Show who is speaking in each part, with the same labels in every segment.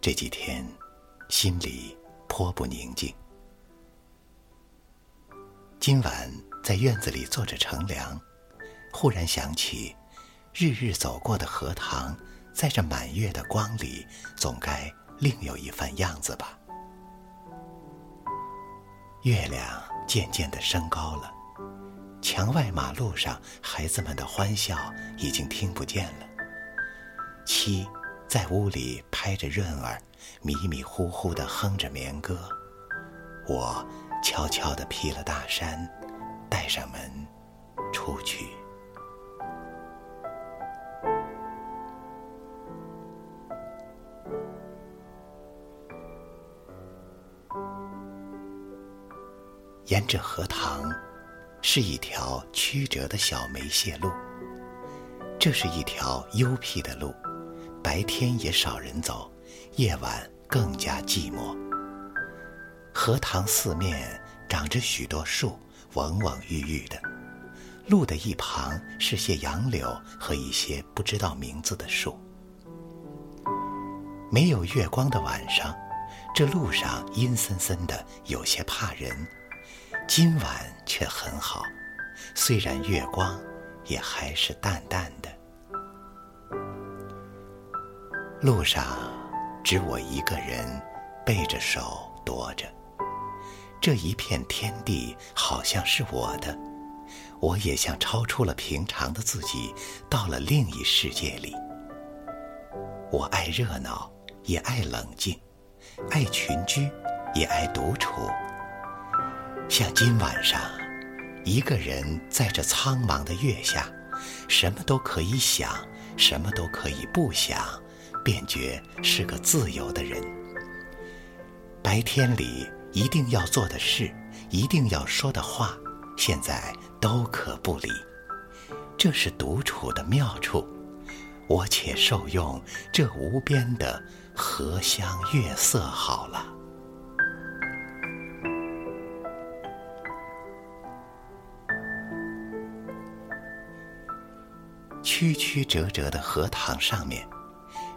Speaker 1: 这几天心里颇不宁静。今晚在院子里坐着乘凉，忽然想起，日日走过的荷塘，在这满月的光里，总该另有一番样子吧。月亮渐渐的升高了，墙外马路上孩子们的欢笑已经听不见了。七在屋里拍着闰儿，迷迷糊糊的哼着眠歌。我悄悄的披了大衫，带上门出去。沿着荷塘，是一条曲折的小梅泄路。这是一条幽僻的路，白天也少人走，夜晚更加寂寞。荷塘四面长着许多树，蓊蓊郁郁的。路的一旁是些杨柳和一些不知道名字的树。没有月光的晚上，这路上阴森森的，有些怕人。今晚却很好，虽然月光也还是淡淡的。路上只我一个人，背着手踱着。这一片天地好像是我的，我也像超出了平常的自己，到了另一世界里。我爱热闹，也爱冷静；爱群居，也爱独处。像今晚上，一个人在这苍茫的月下，什么都可以想，什么都可以不想，便觉是个自由的人。白天里一定要做的事，一定要说的话，现在都可不理。这是独处的妙处，我且受用这无边的荷香月色好了。曲曲折折的荷塘上面，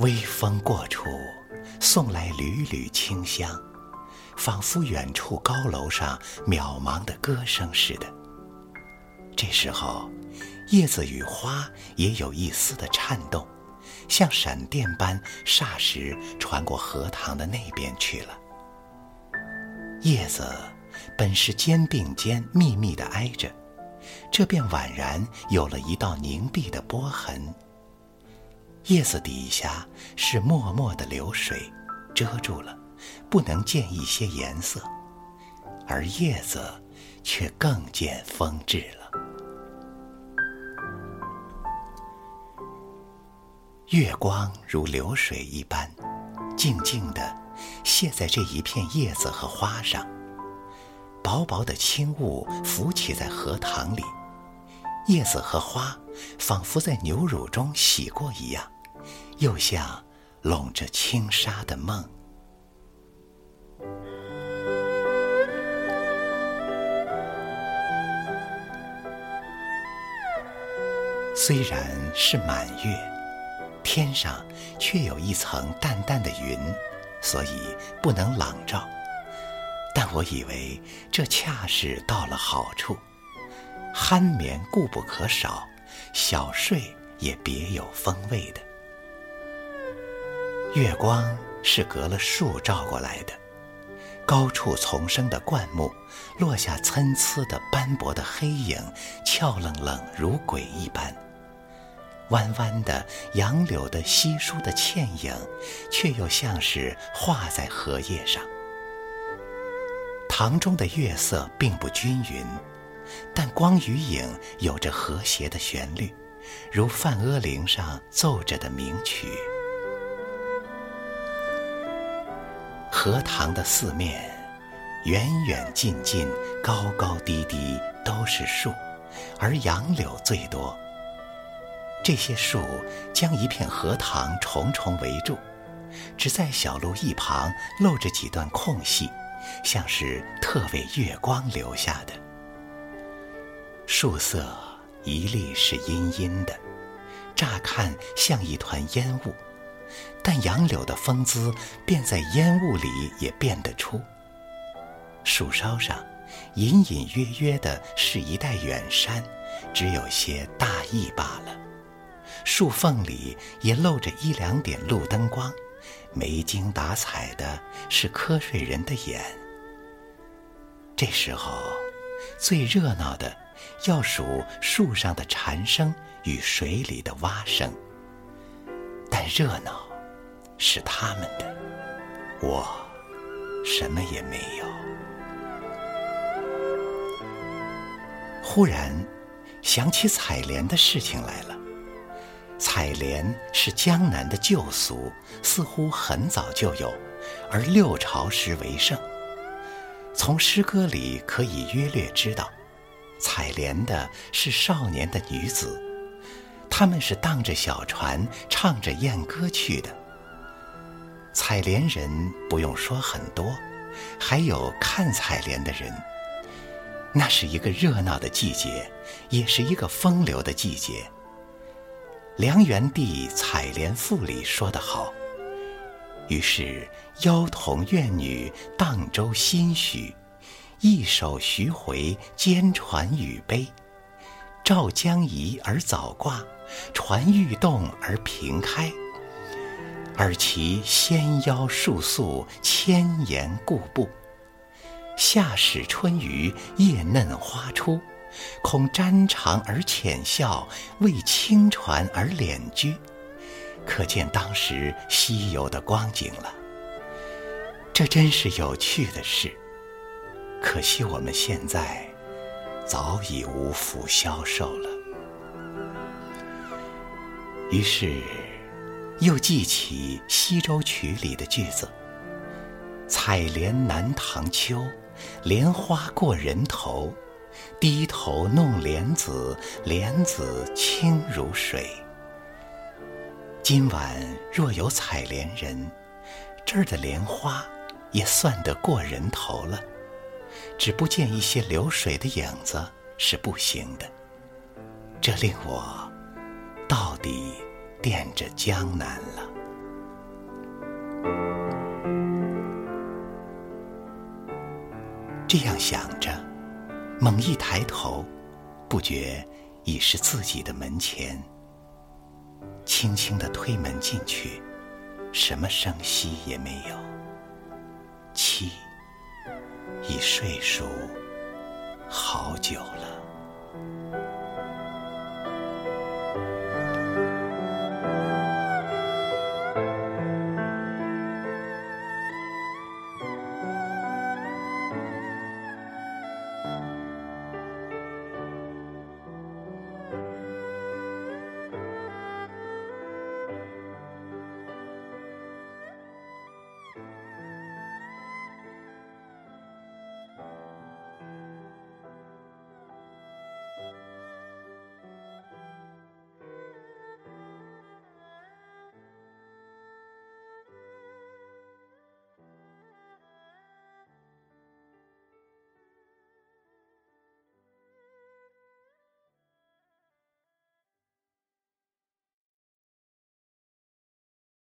Speaker 1: 微风过处，送来缕缕清香，仿佛远处高楼上渺茫的歌声似的。这时候，叶子与花也有一丝的颤动，像闪电般，霎时传过荷塘的那边去了。叶子。本是肩并肩密密的挨着，这便宛然有了一道凝碧的波痕。叶子底下是脉脉的流水，遮住了，不能见一些颜色，而叶子却更见风致了。月光如流水一般，静静地泻在这一片叶子和花上。薄薄的轻雾浮起在荷塘里，叶子和花仿佛在牛乳中洗过一样，又像笼着轻纱的梦。虽然是满月，天上却有一层淡淡的云，所以不能朗照。但我以为这恰是到了好处，酣眠固不可少，小睡也别有风味的。月光是隔了树照过来的，高处丛生的灌木，落下参差的斑驳的黑影，俏愣愣如鬼一般；弯弯的杨柳的稀疏的倩影，却又像是画在荷叶上。塘中的月色并不均匀，但光与影有着和谐的旋律，如梵阿玲上奏着的名曲。荷塘的四面，远远近近，高高低低都是树，而杨柳最多。这些树将一片荷塘重重围住，只在小路一旁露着几段空隙，像是特为月光留下的。树色一粒是阴阴的，乍看像一团烟雾。但杨柳的风姿，便在烟雾里也辨得出。树梢上，隐隐约约的是一带远山，只有些大意罢了。树缝里也露着一两点路灯光，没精打采的是瞌睡人的眼。这时候，最热闹的要数树上的蝉声与水里的蛙声。热闹是他们的，我什么也没有。忽然想起采莲的事情来了。采莲是江南的旧俗，似乎很早就有，而六朝时为盛。从诗歌里可以约略知道，采莲的是少年的女子。他们是荡着小船，唱着艳歌去的。采莲人不用说很多，还有看采莲的人。那是一个热闹的季节，也是一个风流的季节。梁元帝《采莲赋》里说得好：“于是妖童怨女荡舟心许，一首徐回兼传语悲。照将移而早挂。”船欲动而平开，而其纤腰束素，千岩固步。夏始春余，叶嫩花初，恐沾裳而浅笑，为轻船而敛居。可见当时西游的光景了。这真是有趣的事，可惜我们现在早已无福消受了。于是，又记起《西洲曲》里的句子：“采莲南塘秋，莲花过人头。低头弄莲子，莲子清如水。”今晚若有采莲人，这儿的莲花也算得过人头了，只不见一些流水的影子是不行的。这令我。到底惦着江南了。这样想着，猛一抬头，不觉已是自己的门前。轻轻的推门进去，什么声息也没有。妻已睡熟好久了。